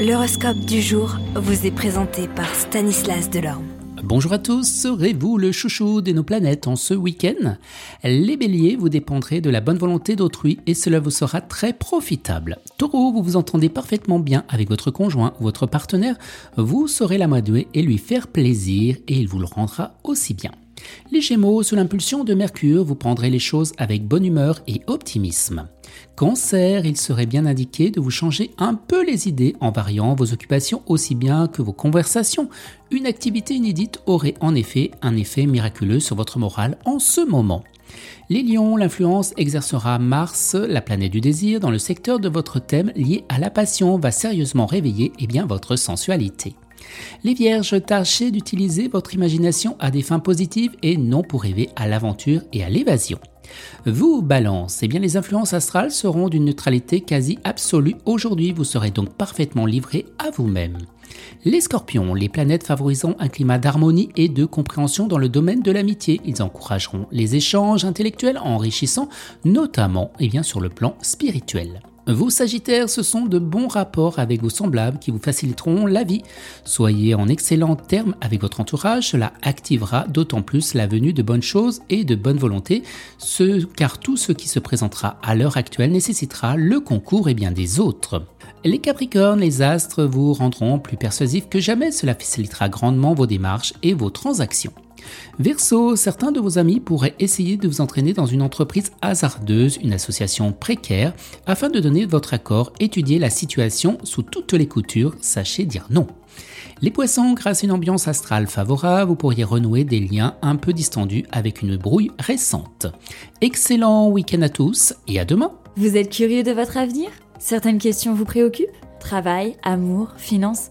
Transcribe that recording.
L'horoscope du jour vous est présenté par Stanislas Delorme. Bonjour à tous, serez-vous le chouchou de nos planètes en ce week-end? Les béliers, vous dépendrez de la bonne volonté d'autrui et cela vous sera très profitable. Taureau, vous vous entendez parfaitement bien avec votre conjoint ou votre partenaire, vous saurez l'amadouer et lui faire plaisir et il vous le rendra aussi bien. Les Gémeaux, sous l'impulsion de Mercure, vous prendrez les choses avec bonne humeur et optimisme. Cancer, il serait bien indiqué de vous changer un peu les idées en variant vos occupations aussi bien que vos conversations. Une activité inédite aurait en effet un effet miraculeux sur votre morale en ce moment. Les lions, l'influence exercera Mars, la planète du désir, dans le secteur de votre thème lié à la passion va sérieusement réveiller eh bien, votre sensualité. Les vierges, tâchez d'utiliser votre imagination à des fins positives et non pour rêver à l'aventure et à l'évasion. Vous, balance, eh bien les influences astrales seront d'une neutralité quasi absolue aujourd'hui, vous serez donc parfaitement livré à vous-même. Les scorpions, les planètes favoriseront un climat d'harmonie et de compréhension dans le domaine de l'amitié. Ils encourageront les échanges intellectuels enrichissants, notamment eh bien, sur le plan spirituel. Vous Sagittaires, ce sont de bons rapports avec vos semblables qui vous faciliteront la vie. Soyez en excellent terme avec votre entourage, cela activera d'autant plus la venue de bonnes choses et de bonne volonté, car tout ce qui se présentera à l'heure actuelle nécessitera le concours et bien des autres. Les Capricornes, les astres vous rendront plus persuasifs que jamais, cela facilitera grandement vos démarches et vos transactions. Verseau, certains de vos amis pourraient essayer de vous entraîner dans une entreprise hasardeuse, une association précaire, afin de donner votre accord, étudier la situation sous toutes les coutures, sachez dire non. Les poissons, grâce à une ambiance astrale favorable, vous pourriez renouer des liens un peu distendus avec une brouille récente. Excellent week-end à tous et à demain Vous êtes curieux de votre avenir? Certaines questions vous préoccupent? Travail, amour, finances?